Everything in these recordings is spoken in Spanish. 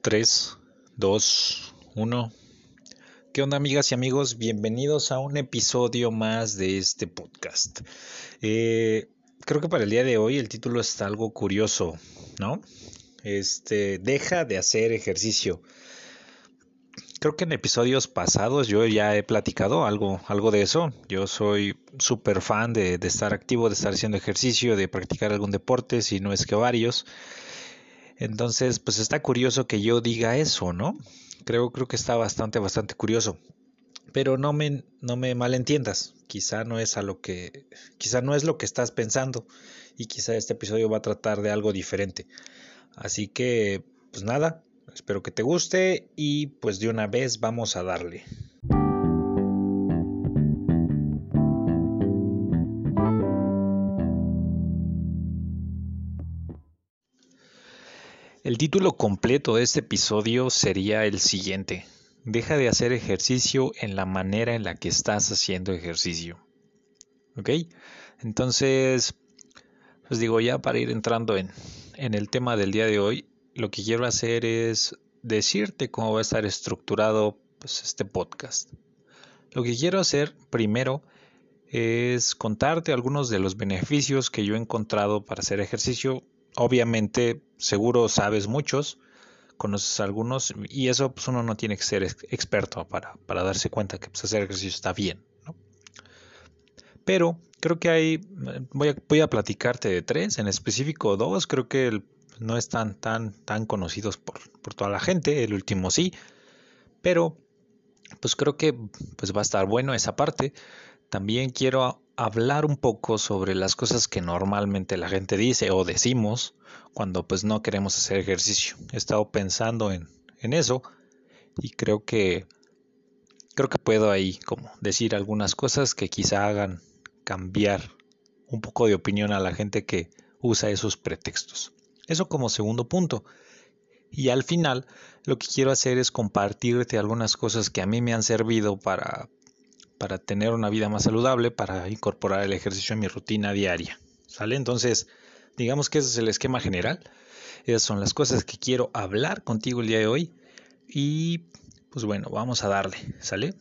3, 2, 1. ¿Qué onda amigas y amigos? Bienvenidos a un episodio más de este podcast. Eh, creo que para el día de hoy el título está algo curioso, ¿no? Este, deja de hacer ejercicio. Creo que en episodios pasados yo ya he platicado algo, algo de eso. Yo soy súper fan de, de estar activo, de estar haciendo ejercicio, de practicar algún deporte, si no es que varios. Entonces, pues está curioso que yo diga eso, ¿no? Creo, creo que está bastante, bastante curioso. Pero no me, no me malentiendas. Quizá no es a lo que, quizá no es lo que estás pensando. Y quizá este episodio va a tratar de algo diferente. Así que, pues nada, Espero que te guste y pues de una vez vamos a darle. El título completo de este episodio sería el siguiente. Deja de hacer ejercicio en la manera en la que estás haciendo ejercicio. ¿Ok? Entonces, pues digo, ya para ir entrando en, el tema del día de hoy, lo que quiero hacer es decirte cómo va a estar estructurado pues, este podcast. Lo que quiero hacer primero es contarte algunos de los beneficios que yo he encontrado para hacer ejercicio. Obviamente, seguro sabes muchos, conoces algunos, y eso pues, uno no tiene que ser experto para, para darse cuenta que pues, hacer ejercicio está bien. Pero creo que hay, voy a, voy a platicarte de tres, en específico dos, creo que no están tan, tan conocidos por, toda la gente, el último sí, pero pues creo que pues va a estar bueno esa parte. También quiero hablar un poco sobre las cosas que normalmente la gente dice o decimos cuando pues no queremos hacer ejercicio. He estado pensando en, en eso y creo que creo que puedo ahí como decir algunas cosas que quizá hagan cambiar un poco de opinión a la gente que usa esos pretextos. Eso como segundo punto. Y al final lo que quiero hacer es compartirte algunas cosas que a mí me han servido para, para tener una vida más saludable, para incorporar el ejercicio en mi rutina diaria. ¿Sale? Entonces, digamos que ese es el esquema general. Esas son las cosas que quiero hablar contigo el día de hoy. Y pues bueno, vamos a darle. ¿Sale?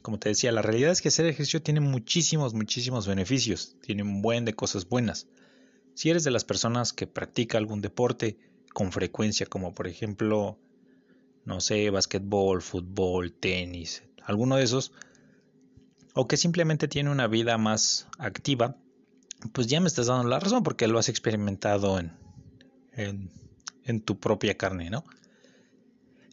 Como te decía, la realidad es que hacer ejercicio tiene muchísimos, muchísimos beneficios. Tiene un buen de cosas buenas. Si eres de las personas que practica algún deporte con frecuencia, como por ejemplo, no sé, basquetbol, fútbol, tenis, alguno de esos, o que simplemente tiene una vida más activa, pues ya me estás dando la razón porque lo has experimentado en, en, tu propia carne, ¿no?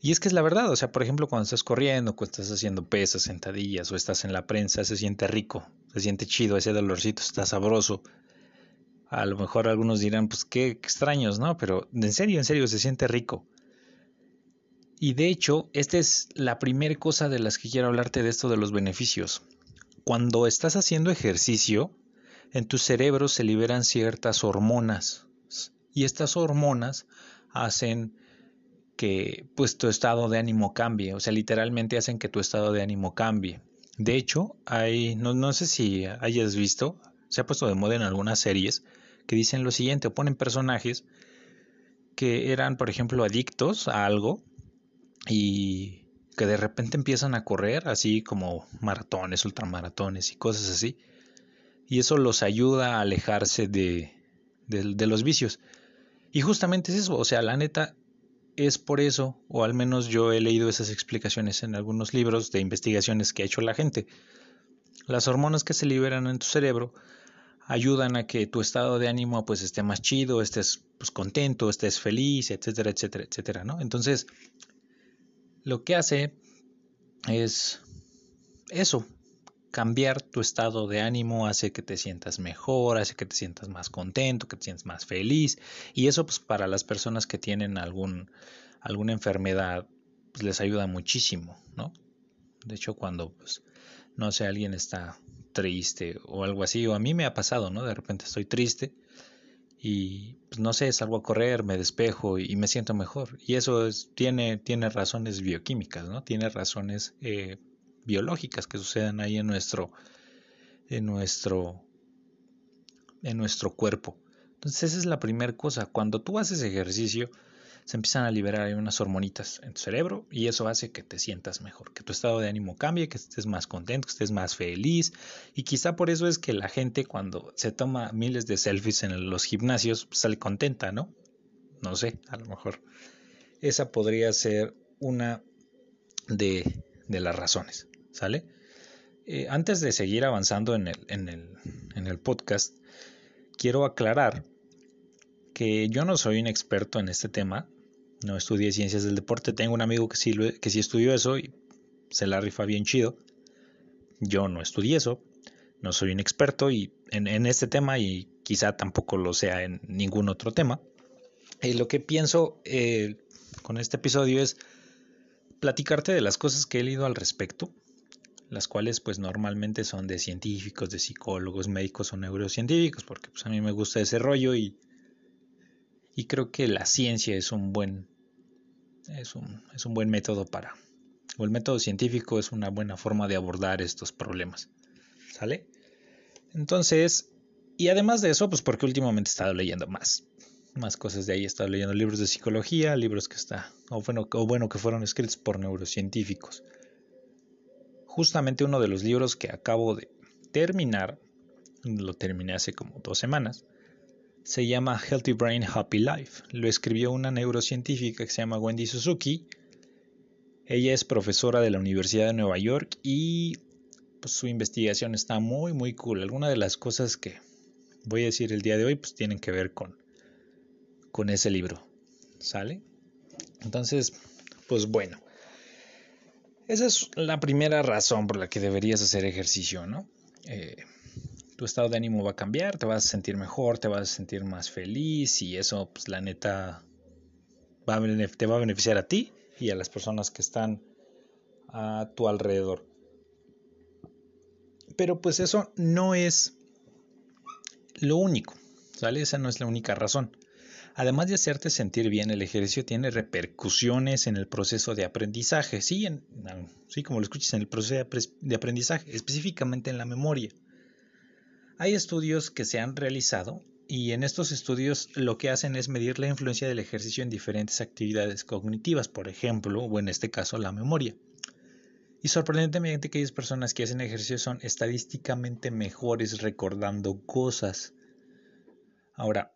Y es que es la verdad, o sea, por ejemplo, cuando estás corriendo, cuando estás haciendo pesas, sentadillas o estás en la prensa, se siente rico, se siente chido, ese dolorcito está sabroso, a lo mejor algunos dirán, pues qué extraños, ¿no? Pero en serio, en serio, se siente rico. Y de hecho, esta es la primera cosa de las que quiero hablarte de esto de los beneficios. Cuando estás haciendo ejercicio, en tu cerebro se liberan ciertas hormonas. Y estas hormonas hacen que pues tu estado de ánimo cambie, o sea, literalmente hacen que tu estado de ánimo cambie. De hecho, hay, no, no sé si hayas visto, se ha puesto de moda en algunas series, que dicen lo siguiente, ponen personajes que eran, por ejemplo, adictos a algo y que de repente empiezan a correr, así como maratones, ultramaratones y cosas así. Y eso los ayuda a alejarse de, de, los vicios. Y justamente es eso, o sea, la neta es por eso, o al menos yo he leído esas explicaciones en algunos libros de investigaciones que ha hecho la gente. Las hormonas que se liberan en tu cerebro ayudan a que tu estado de ánimo pues esté más chido, estés pues contento, estés feliz, etcétera, etcétera, etcétera, ¿no? Entonces, lo que hace es eso, cambiar tu estado de ánimo hace que te sientas mejor, hace que te sientas más contento, que te sientas más feliz y eso pues para las personas que tienen algún alguna enfermedad pues les ayuda muchísimo, ¿no? De hecho, cuando pues no sé, alguien está triste o algo así, o a mí me ha pasado, ¿no? De repente estoy triste y pues no sé, salgo a correr, me despejo y me siento mejor. Y eso es, tiene, tiene razones bioquímicas, ¿no? Tiene razones eh, biológicas que suceden ahí en nuestro, en nuestro, en nuestro cuerpo. Entonces esa es la primera cosa. Cuando tú haces ejercicio, se empiezan a liberar unas hormonitas en tu cerebro y eso hace que te sientas mejor, que tu estado de ánimo cambie, que estés más contento, que estés más feliz y quizá por eso es que la gente cuando se toma miles de selfies en los gimnasios pues, sale contenta, ¿no? No sé, a lo mejor esa podría ser una de, las razones, ¿sale? Eh, antes de seguir avanzando en el, podcast, quiero aclarar yo no soy un experto en este tema, no estudié ciencias del deporte, tengo un amigo que sí, que sí estudió eso y se la rifa bien chido. Yo no estudié eso, no soy un experto y en, este tema y quizá tampoco lo sea en ningún otro tema. Y lo que pienso eh, con este episodio es platicarte de las cosas que he leído al respecto, las cuales pues normalmente son de científicos, de psicólogos, médicos o neurocientíficos, porque pues a mí me gusta ese rollo y, y creo que la ciencia es un buen es un, es un buen método para o el método científico es una buena forma de abordar estos problemas. ¿Sale? Entonces, y además de eso, pues porque últimamente he estado leyendo más más cosas de ahí. He estado leyendo libros de psicología, libros que está, o bueno, o bueno, que fueron escritos por neurocientíficos. Justamente uno de los libros que acabo de terminar, lo terminé hace como dos semanas, se llama Healthy Brain, Happy Life. Lo escribió una neurocientífica que se llama Wendy Suzuki. Ella es profesora de la Universidad de Nueva York y pues, su investigación está muy, muy cool. Algunas de las cosas que voy a decir el día de hoy pues tienen que ver con con ese libro. ¿Sale? Entonces, pues bueno. Esa es la primera razón por la que deberías hacer ejercicio, ¿no? Eh, tu estado de ánimo va a cambiar, te vas a sentir mejor, te vas a sentir más feliz y eso, pues la neta, va te va a beneficiar a ti y a las personas que están a tu alrededor. Pero pues eso no es lo único, ¿sale? Esa no es la única razón. Además de hacerte sentir bien, el ejercicio tiene repercusiones en el proceso de aprendizaje, sí, sí como lo escuchas, en el proceso de aprendizaje, específicamente en la memoria. Hay estudios que se han realizado y en estos estudios lo que hacen es medir la influencia del ejercicio en diferentes actividades cognitivas, por ejemplo, o en este caso la memoria. Y sorprendentemente aquellas personas que hacen ejercicio son estadísticamente mejores recordando cosas. Ahora,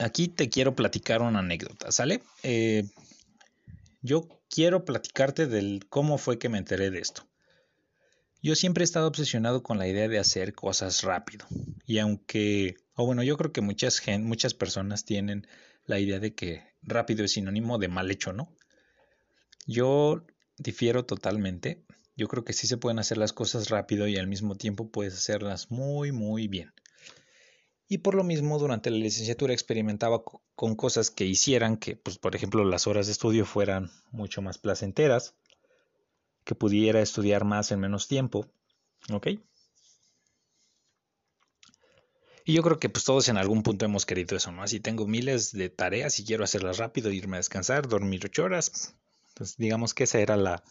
aquí te quiero platicar una anécdota, ¿sale? Eh, yo quiero platicarte del cómo fue que me enteré de esto. Yo siempre he estado obsesionado con la idea de hacer cosas rápido. Y aunque, o bueno, yo creo que muchas, muchas personas tienen la idea de que rápido es sinónimo de mal hecho, ¿no? Yo difiero totalmente. Yo creo que sí se pueden hacer las cosas rápido y al mismo tiempo puedes hacerlas muy, muy bien y por lo mismo durante la licenciatura experimentaba con cosas que hicieran que, pues, por ejemplo, las horas de estudio fueran mucho más placenteras, que pudiera estudiar más en menos tiempo, ¿ok? Y yo creo que pues todos en algún punto hemos querido eso, ¿no? Así tengo miles de tareas y quiero hacerlas rápido, irme a descansar, dormir ocho horas. Entonces digamos que esa era la,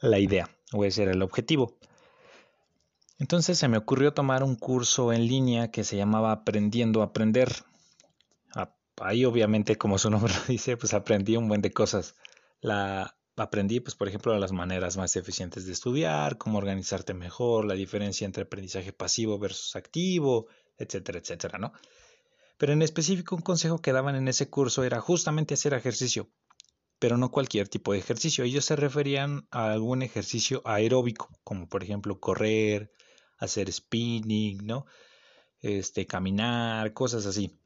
la idea o ese era el objetivo. Entonces se me ocurrió tomar un curso en línea que se llamaba Aprendiendo a Aprender. Ahí obviamente, como su nombre lo dice, pues aprendí un buen de cosas. La aprendí, pues por ejemplo, las maneras más eficientes de estudiar, cómo organizarte mejor, la diferencia entre aprendizaje pasivo versus activo, etcétera, etcétera, ¿no? Pero en específico un consejo que daban en ese curso era justamente hacer ejercicio, pero no cualquier tipo de ejercicio. Ellos se referían a algún ejercicio aeróbico, como por ejemplo correr, hacer spinning, ¿no? Este, caminar, cosas así.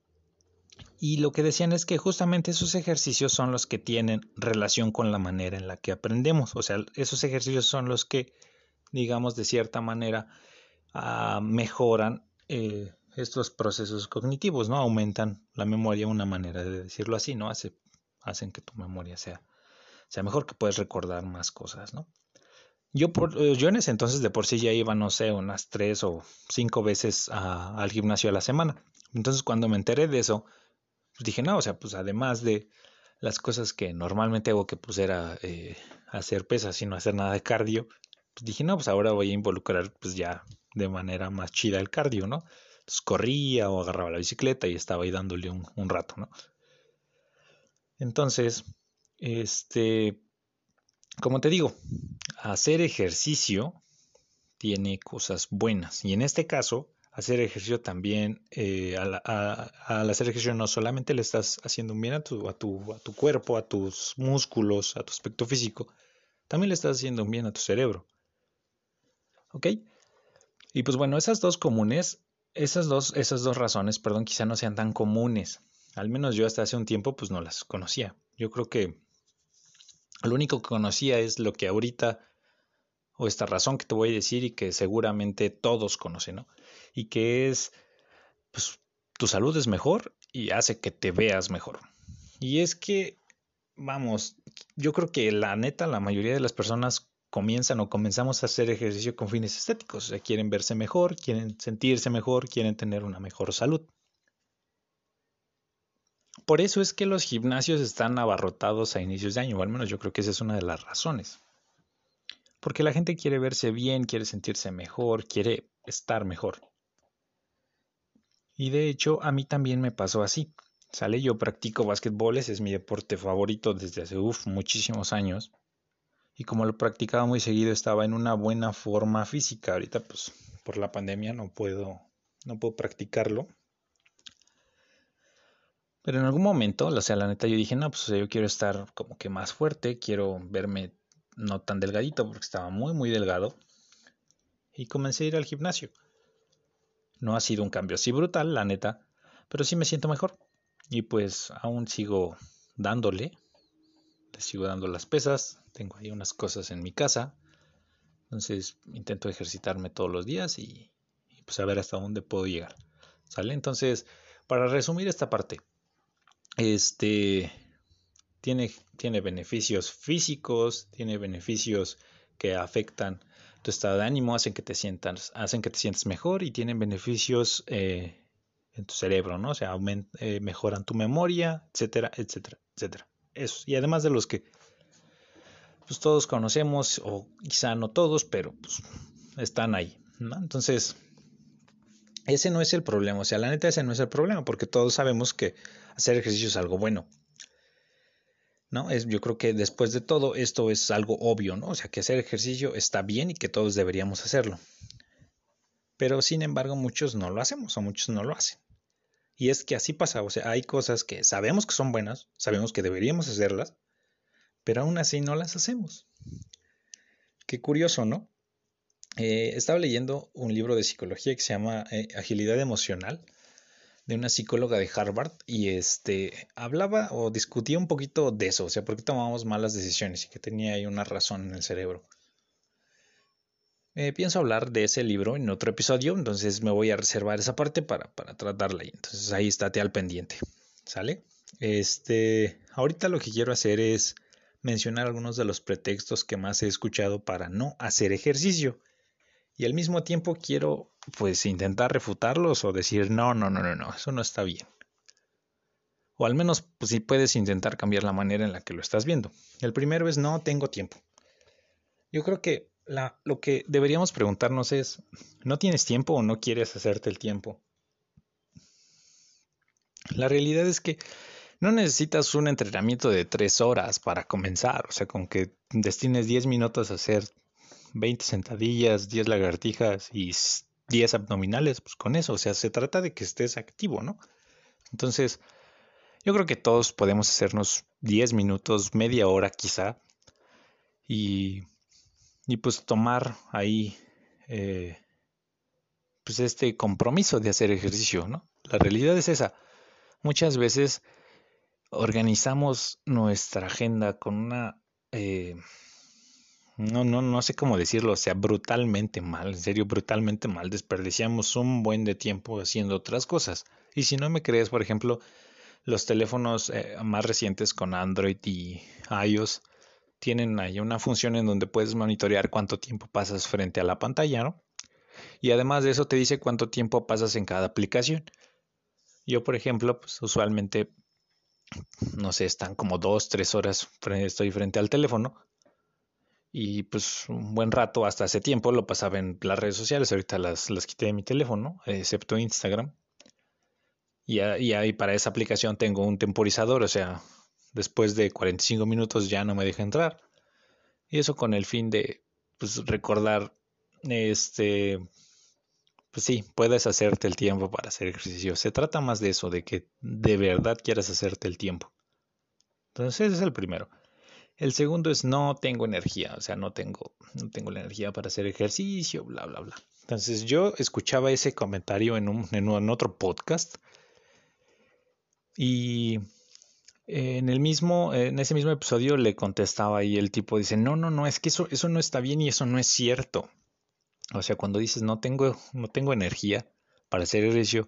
Y lo que decían es que justamente esos ejercicios son los que tienen relación con la manera en la que aprendemos. O sea, esos ejercicios son los que, digamos, de cierta manera ah, mejoran eh, estos procesos cognitivos, ¿no? Aumentan la memoria, una manera de decirlo así, ¿no? Hace, hacen que tu memoria sea, sea mejor, que puedes recordar más cosas, ¿no? Yo, por, eh, yo en ese entonces de por sí ya iba, no sé, unas tres o cinco veces al gimnasio a la semana. Entonces cuando me enteré de eso, pues dije, no, o sea, pues además de las cosas que normalmente hago, que pues era eh, hacer pesas y no hacer nada de cardio, pues dije, no, pues ahora voy a involucrar pues ya de manera más chida el cardio, ¿no? Entonces corría o agarraba la bicicleta y estaba ahí dándole un, un rato, ¿no? Entonces, este, como te digo, hacer ejercicio tiene cosas buenas. Y en este caso, hacer ejercicio también, eh, al, hacer ejercicio no solamente le estás haciendo un bien a tu, a, tu, a tu cuerpo, a tus músculos, a tu aspecto físico, también le estás haciendo un bien a tu cerebro. ¿Ok? Y pues bueno, esas dos comunes, esas dos, esas dos razones, perdón, quizá no sean tan comunes. Al menos yo hasta hace un tiempo pues no las conocía. Yo creo que lo único que conocía es lo que ahorita, o esta razón que te voy a decir y que seguramente todos conocen, ¿no? Y que es, pues, tu salud es mejor y hace que te veas mejor. Y es que, vamos, yo creo que la neta, la mayoría de las personas comienzan o comenzamos a hacer ejercicio con fines estéticos. O sea, quieren verse mejor, quieren sentirse mejor, quieren tener una mejor salud. Por eso es que los gimnasios están abarrotados a inicios de año, o al menos yo creo que esa es una de las razones. Porque la gente quiere verse bien, quiere sentirse mejor, quiere estar mejor. Y de hecho, a mí también me pasó así. Sale, yo practico básquetbol, es mi deporte favorito desde hace muchísimos años. Y como lo practicaba muy seguido, estaba en una buena forma física. Ahorita, pues, por la pandemia no puedo, no puedo practicarlo. Pero en algún momento, o sea, la neta, yo dije, no, pues yo quiero estar como que más fuerte, quiero verme no tan delgadito porque estaba muy, muy delgado. Y comencé a ir al gimnasio. No ha sido un cambio así brutal, la neta, pero sí me siento mejor. Y pues aún sigo dándole, le sigo dando las pesas, tengo ahí unas cosas en mi casa. Entonces intento ejercitarme todos los días y, pues a ver hasta dónde puedo llegar. ¿Sale? Entonces, para resumir esta parte, este tiene, tiene beneficios físicos, tiene beneficios que afectan tu estado de ánimo, hacen que te sientas, hacen que te sientas mejor y tienen beneficios eh, en tu cerebro, ¿no? O sea, eh, mejoran tu memoria, etcétera, etcétera, etcétera. Eso. Y además de los que pues todos conocemos, o quizá no todos, pero pues están ahí, ¿no? Entonces, ese no es el problema, o sea, la neta ese no es el problema, porque todos sabemos que hacer ejercicio es algo bueno. ¿No? Es, yo creo que después de todo esto es algo obvio, ¿no? O sea, que hacer ejercicio está bien y que todos deberíamos hacerlo. Pero sin embargo, muchos no lo hacemos o muchos no lo hacen. Y es que así pasa, o sea, hay cosas que sabemos que son buenas, sabemos que deberíamos hacerlas, pero aún así no las hacemos. Qué curioso, ¿no? Eh, estaba leyendo un libro de psicología que se llama eh, Agilidad Emocional de una psicóloga de Harvard y este hablaba o discutía un poquito de eso, o sea, por qué tomábamos malas decisiones y que tenía ahí una razón en el cerebro. Eh, pienso hablar de ese libro en otro episodio, entonces me voy a reservar esa parte para, para tratarla ahí. Entonces ahí estate al pendiente. ¿Sale? Este, ahorita lo que quiero hacer es mencionar algunos de los pretextos que más he escuchado para no hacer ejercicio y al mismo tiempo quiero pues intentar refutarlos o decir no, no, no, no, no, eso no está bien. O al menos pues si puedes intentar cambiar la manera en la que lo estás viendo. El primero es no tengo tiempo. Yo creo que la, lo que deberíamos preguntarnos es, ¿no tienes tiempo o no quieres hacerte el tiempo? La realidad es que no necesitas un entrenamiento de tres horas para comenzar, o sea, con que destines 10 minutos a hacer 20 sentadillas, 10 lagartijas y 10 abdominales, pues con eso, o sea, se trata de que estés activo, ¿no? Entonces, yo creo que todos podemos hacernos 10 minutos, media hora quizá, y, y pues tomar ahí, eh, pues este compromiso de hacer ejercicio, ¿no? La realidad es esa. Muchas veces organizamos nuestra agenda con una... Eh, no, no, no sé cómo decirlo, o sea, brutalmente mal, en serio, brutalmente mal. Desperdiciamos un buen de tiempo haciendo otras cosas. Y si no me crees, por ejemplo, los teléfonos eh, más recientes con Android y iOS tienen ahí una función en donde puedes monitorear cuánto tiempo pasas frente a la pantalla, ¿no? Y además de eso te dice cuánto tiempo pasas en cada aplicación. Yo, por ejemplo, pues usualmente, no sé, están como dos, tres horas, estoy frente al teléfono y pues un buen rato, hasta hace tiempo, lo pasaba en las redes sociales. Ahorita las, las quité de mi teléfono, excepto Instagram. Y, ahí para esa aplicación tengo un temporizador, o sea, después de 45 minutos ya no me deja entrar. Y eso con el fin de pues, recordar, este, pues sí, puedes hacerte el tiempo para hacer ejercicio. Se trata más de eso, de que de verdad quieras hacerte el tiempo. Entonces ese es el primero. El segundo es no tengo energía, o sea, no tengo, no tengo la energía para hacer ejercicio, bla, bla, bla. Entonces yo escuchaba ese comentario en, un, en, otro podcast y en el mismo, en ese mismo episodio le contestaba y el tipo dice, no, no, no, es que eso, eso no está bien y eso no es cierto. O sea, cuando dices no tengo, no tengo energía para hacer ejercicio,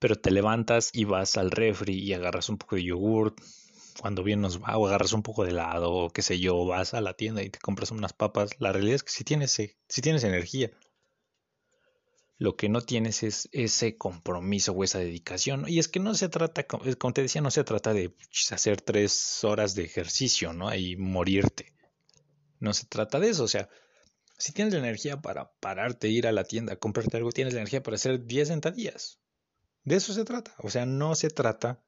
pero te levantas y vas al refri y agarras un poco de yogurt, cuando bien nos va, o agarras un poco de helado, o qué sé yo, vas a la tienda y te compras unas papas, la realidad es que si tienes, si tienes energía. Lo que no tienes es ese compromiso o esa dedicación. Y es que no se trata, como te decía, no se trata de hacer tres horas de ejercicio, ¿no? Y morirte. No se trata de eso. O sea, si tienes la energía para pararte, ir a la tienda, comprarte algo, tienes la energía para hacer 10 sentadillas. De eso se trata. O sea, no se trata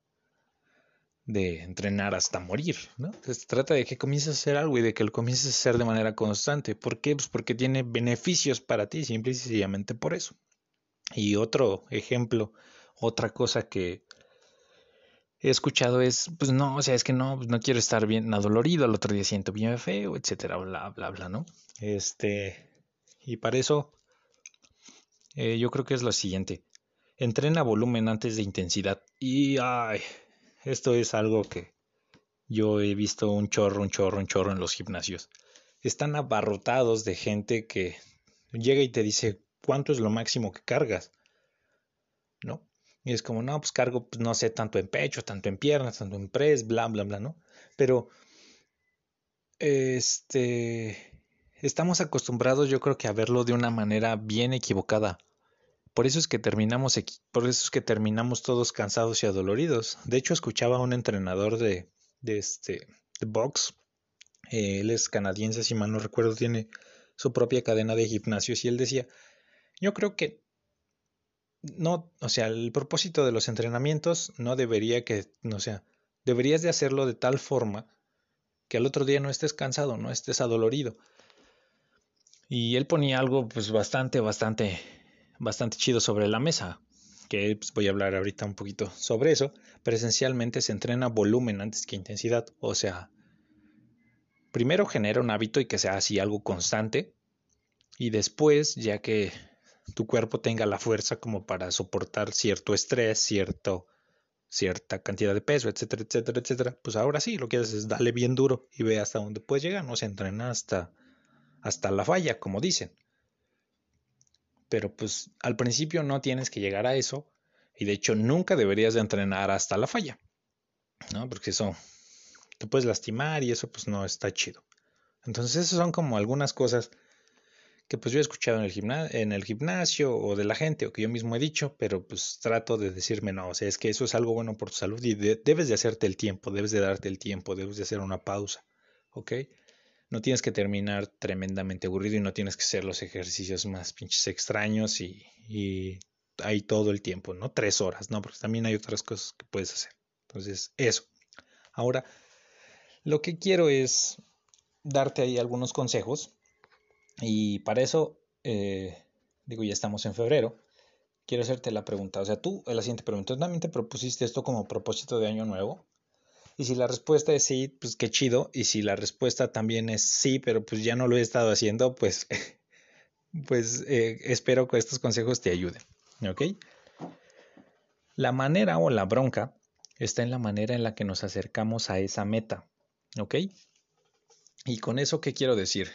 de entrenar hasta morir, ¿no? Se trata de que comiences a hacer algo y de que lo comiences a hacer de manera constante. ¿Por qué? Pues porque tiene beneficios para ti, simple y sencillamente por eso. Y otro ejemplo, otra cosa que he escuchado es, pues no, o sea, es que no, pues no quiero estar bien adolorido, al otro día siento bien feo, etcétera, bla, bla, bla, ¿no? Este, y para eso, eh, yo creo que es lo siguiente. Entrena volumen antes de intensidad. Y, ay, esto es algo que yo he visto un chorro, un chorro, un chorro en los gimnasios. Están abarrotados de gente que llega y te dice, ¿cuánto es lo máximo que cargas? ¿No? Y es como, no, pues cargo, pues, no sé, tanto en pecho, tanto en piernas, tanto en press, bla, bla, bla, ¿no? Pero, este, estamos acostumbrados yo creo que a verlo de una manera bien equivocada. Por eso es que terminamos, por eso es que terminamos todos cansados y adoloridos. De hecho, escuchaba a un entrenador de, de este de box. Eh, él es canadiense, si mal no recuerdo, tiene su propia cadena de gimnasios y él decía, yo creo que no, o sea, el propósito de los entrenamientos no debería que, o sea, deberías de hacerlo de tal forma que al otro día no estés cansado, no estés adolorido. Y él ponía algo pues bastante, bastante bastante chido sobre la mesa, que pues, voy a hablar ahorita un poquito sobre eso, pero esencialmente se entrena volumen antes que intensidad, o sea, primero genera un hábito y que sea así algo constante, y después, ya que tu cuerpo tenga la fuerza como para soportar cierto estrés, cierto, cierta cantidad de peso, etcétera, etcétera, etcétera, pues ahora sí, lo que haces es darle bien duro y ve hasta dónde puedes llegar, no se entrena hasta, hasta la falla, como dicen pero pues al principio no tienes que llegar a eso y de hecho nunca deberías de entrenar hasta la falla, ¿no? Porque eso te puedes lastimar y eso pues no está chido. Entonces esas son como algunas cosas que pues yo he escuchado en el, gimnasio, en el gimnasio o de la gente o que yo mismo he dicho, pero pues trato de decirme no, o sea, es que eso es algo bueno por tu salud y debes de hacerte el tiempo, debes de darte el tiempo, debes de hacer una pausa, ¿ok? No tienes que terminar tremendamente aburrido y no tienes que hacer los ejercicios más pinches extraños y, y hay todo el tiempo, ¿no? Tres horas, ¿no? Porque también hay otras cosas que puedes hacer. Entonces, eso. Ahora, lo que quiero es darte ahí algunos consejos y para eso, eh, digo, ya estamos en febrero, quiero hacerte la pregunta. O sea, tú, la siguiente pregunta, ¿también te propusiste esto como propósito de año nuevo? Y si la respuesta es sí, pues qué chido. Y si la respuesta también es sí, pero pues ya no lo he estado haciendo, pues, pues eh, espero que estos consejos te ayuden. ¿Ok? La manera o la bronca está en la manera en la que nos acercamos a esa meta. ¿Ok? Y con eso, ¿qué quiero decir?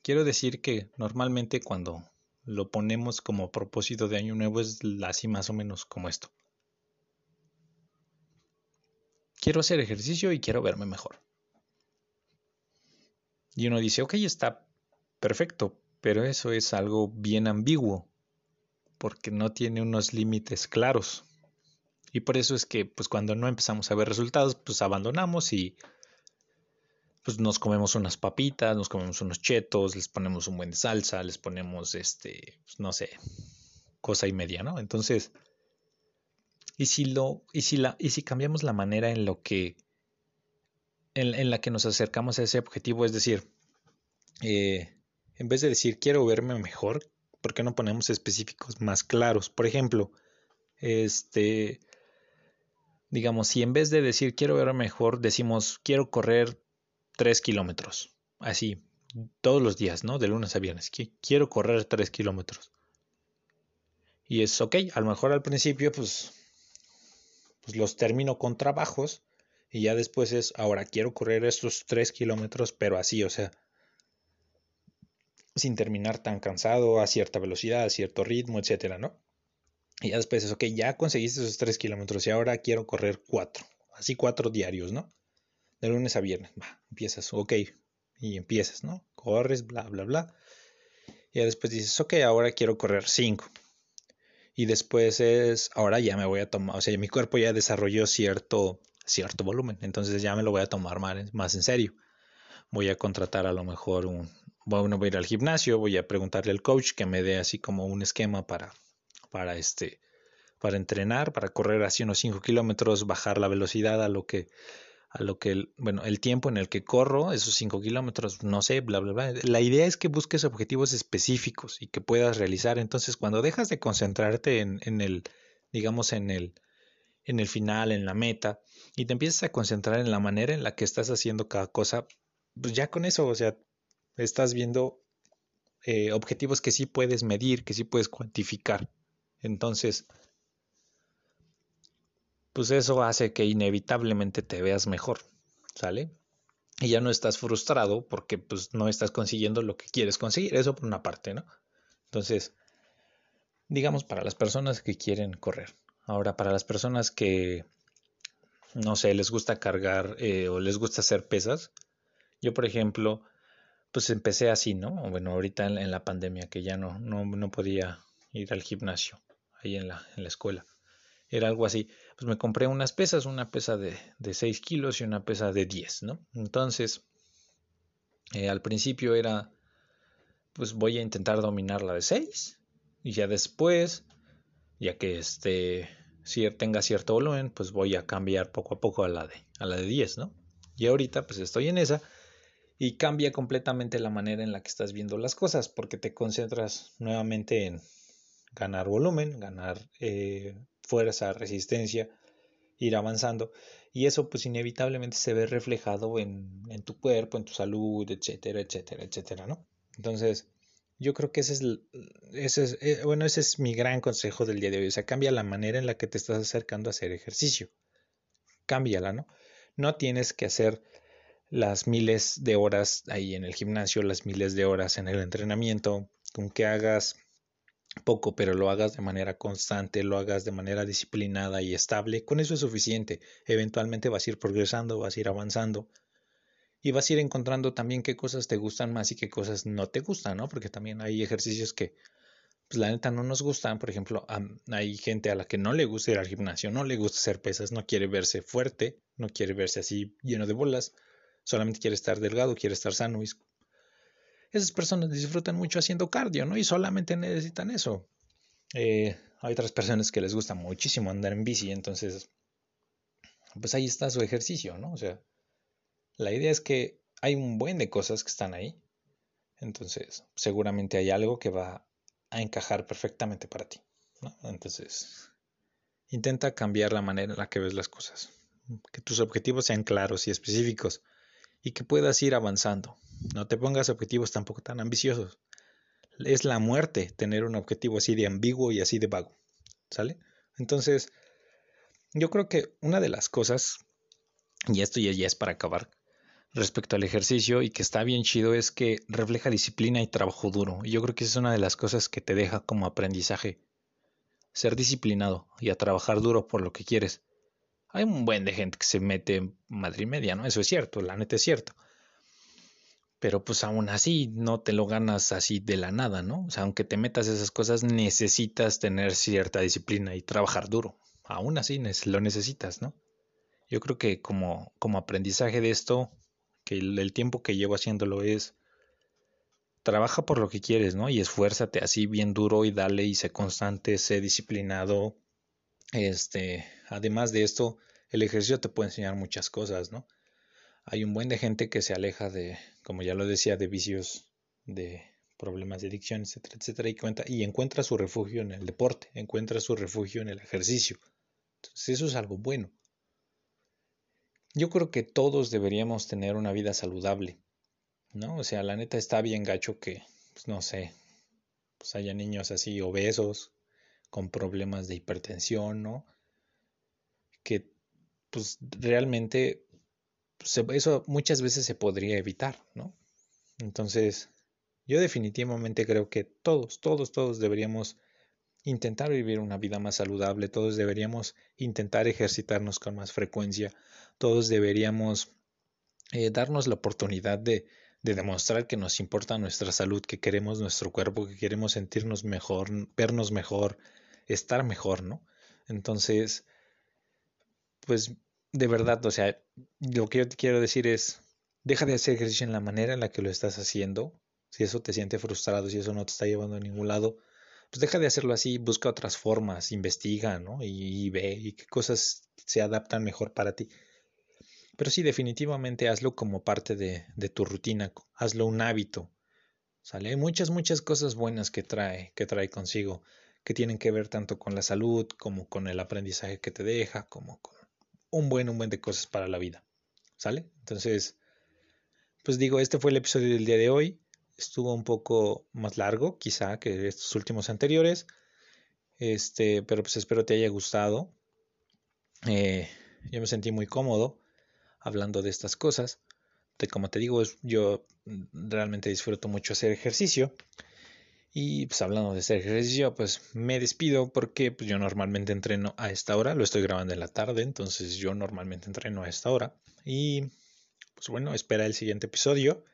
Quiero decir que normalmente cuando lo ponemos como propósito de año nuevo es así más o menos como esto quiero hacer ejercicio y quiero verme mejor. Y uno dice, ok, está perfecto, pero eso es algo bien ambiguo, porque no tiene unos límites claros. Y por eso es que, pues cuando no empezamos a ver resultados, pues abandonamos y pues nos comemos unas papitas, nos comemos unos chetos, les ponemos un buen de salsa, les ponemos este, pues, no sé, cosa y media, ¿no? Entonces, y si lo, y si la, y si cambiamos la manera en lo que en, la que nos acercamos a ese objetivo, es decir, eh, en vez de decir quiero verme mejor, ¿por qué no ponemos específicos más claros? Por ejemplo, este, digamos, si en vez de decir quiero verme mejor, decimos quiero correr 3 kilómetros, así, todos los días, ¿no? De lunes a viernes, quiero correr 3 kilómetros. Y es ok, a lo mejor al principio, pues, pues los termino con trabajos y ya después es, ahora quiero correr estos 3 kilómetros, pero así, o sea, sin terminar tan cansado, a cierta velocidad, a cierto ritmo, etcétera, ¿no? Y ya después es, ok, ya conseguiste esos 3 kilómetros y ahora quiero correr 4, así 4 diarios, ¿no? De lunes a viernes, va, empiezas, ok, y empiezas, ¿no? Corres, bla, bla, bla. Y ya después dices, ok, ahora quiero correr 5. Y después es, ahora ya me voy a tomar, o sea, mi cuerpo ya desarrolló cierto, cierto volumen, entonces ya me lo voy a tomar más, en serio. Voy a contratar a lo mejor un, bueno, voy a ir al gimnasio, voy a preguntarle al coach que me dé así como un esquema para, para este, para entrenar, para correr así unos 5 kilómetros, bajar la velocidad a lo que, a lo que, bueno, el tiempo en el que corro, esos 5 kilómetros, no sé, bla, bla, bla. La idea es que busques objetivos específicos y que puedas realizar. Entonces, cuando dejas de concentrarte en, en el, digamos, en el, en el final, en la meta, y te empiezas a concentrar en la manera en la que estás haciendo cada cosa, pues ya con eso, o sea, estás viendo eh, objetivos que sí puedes medir, que sí puedes cuantificar. Entonces, pues eso hace que inevitablemente te veas mejor, ¿sale? Y ya no estás frustrado porque pues no estás consiguiendo lo que quieres conseguir, eso por una parte, ¿no? Entonces, digamos para las personas que quieren correr. Ahora, para las personas que, no sé, les gusta cargar eh, o les gusta hacer pesas, yo por ejemplo, pues empecé así, ¿no? Bueno, ahorita en, la pandemia que ya no, no, podía ir al gimnasio ahí en la, en la escuela. Era algo así. Pues me compré unas pesas, una pesa de, de 6 kilos y una pesa de 10, ¿no? Entonces, eh, al principio era, pues voy a intentar dominar la de 6 y ya después, ya que este, si tenga cierto volumen, pues voy a cambiar poco a poco a la de, a la de 10, ¿no? Y ahorita pues estoy en esa y cambia completamente la manera en la que estás viendo las cosas porque te concentras nuevamente en ganar volumen, ganar eh, fuerza, resistencia, ir avanzando y eso pues inevitablemente se ve reflejado en, en, tu cuerpo, en tu salud, etcétera, etcétera, etcétera, ¿no? Entonces, yo creo que ese es, ese es eh, bueno, ese es mi gran consejo del día de hoy, o sea, cambia la manera en la que te estás acercando a hacer ejercicio, cámbiala, ¿no? No tienes que hacer las miles de horas ahí en el gimnasio, las miles de horas en el entrenamiento, con que hagas poco, pero lo hagas de manera constante, lo hagas de manera disciplinada y estable, con eso es suficiente. Eventualmente vas a ir progresando, vas a ir avanzando y vas a ir encontrando también qué cosas te gustan más y qué cosas no te gustan, ¿no? Porque también hay ejercicios que, pues la neta no nos gustan. Por ejemplo, hay gente a la que no le gusta ir al gimnasio, no le gusta hacer pesas, no quiere verse fuerte, no quiere verse así lleno de bolas solamente quiere estar delgado, quiere estar sano. Y esas personas disfrutan mucho haciendo cardio, ¿no? Y solamente necesitan eso. Eh, hay otras personas que les gusta muchísimo andar en bici, entonces, pues ahí está su ejercicio, ¿no? O sea, la idea es que hay un buen de cosas que están ahí. Entonces, seguramente hay algo que va a encajar perfectamente para ti. Entonces, intenta cambiar la manera en la que ves las cosas. Que tus objetivos sean claros y específicos y que puedas ir avanzando. No te pongas objetivos tampoco tan ambiciosos. Es la muerte tener un objetivo así de ambiguo y así de vago. ¿Sale? Entonces, yo creo que una de las cosas, y esto ya, es para acabar, respecto al ejercicio y que está bien chido es que refleja disciplina y trabajo duro. Yo creo que esa es una de las cosas que te deja como aprendizaje. Ser disciplinado y a trabajar duro por lo que quieres. Hay un buen de gente que se mete en madre media, ¿no? Eso es cierto, la neta es cierto. Pero pues aún así no te lo ganas así de la nada, ¿no? O sea, aunque te metas esas cosas, necesitas tener cierta disciplina y trabajar duro. Aún así lo necesitas, ¿no? Yo creo que como, como aprendizaje de esto, que el, tiempo que llevo haciéndolo es trabaja por lo que quieres, ¿no? Y esfuérzate así bien duro y dale y sé constante, sé disciplinado. Este, además de esto, el ejercicio te puede enseñar muchas cosas, ¿no? hay un buen de gente que se aleja de, como ya lo decía, de vicios, de problemas de adicción, etcétera, etcétera, y, cuenta, y encuentra su refugio en el deporte, encuentra su refugio en el ejercicio. Entonces eso es algo bueno. Yo creo que todos deberíamos tener una vida saludable, ¿no? O sea, la neta está bien gacho que, pues no sé, pues haya niños así obesos, con problemas de hipertensión, ¿no? Que pues realmente pues, eso muchas veces se podría evitar, ¿no? Entonces, yo definitivamente creo que todos, todos, todos deberíamos intentar vivir una vida más saludable, todos deberíamos intentar ejercitarnos con más frecuencia, todos deberíamos eh, darnos la oportunidad de, de demostrar que nos importa nuestra salud, que queremos nuestro cuerpo, que queremos sentirnos mejor, vernos mejor, estar mejor, ¿no? Entonces, pues de verdad, o sea, lo que yo te quiero decir es, deja de hacer ejercicio en la manera en la que lo estás haciendo. Si eso te siente frustrado, si eso no te está llevando a ningún lado, pues deja de hacerlo así, busca otras formas, investiga, ¿no? Y, ve y qué cosas se adaptan mejor para ti. Pero sí, definitivamente hazlo como parte de, tu rutina, hazlo un hábito. ¿Sale? Hay muchas, muchas cosas buenas que trae, que trae consigo, que tienen que ver tanto con la salud, como con el aprendizaje que te deja, como con un buen, un buen de cosas para la vida. ¿Sale? Entonces, pues digo, este fue el episodio del día de hoy. Estuvo un poco más largo, quizá, que estos últimos anteriores. Este, pero pues espero te haya gustado. Eh, yo me sentí muy cómodo hablando de estas cosas. De, como te digo, yo realmente disfruto mucho hacer ejercicio. Y pues hablando de hacer ejercicio, pues me despido porque pues, yo normalmente entreno a esta hora, lo estoy grabando en la tarde, entonces yo normalmente entreno a esta hora. Y pues bueno, espera el siguiente episodio.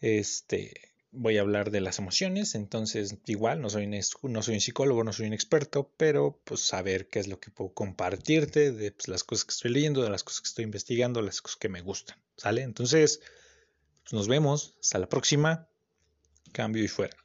Este, voy a hablar de las emociones, entonces igual no soy, un, no soy un psicólogo, no soy un experto, pero pues saber qué es lo que puedo compartirte de pues, las cosas que estoy leyendo, de las cosas que estoy investigando, las cosas que me gustan, ¿sale? Entonces, pues, nos vemos, hasta la próxima, cambio y fuera.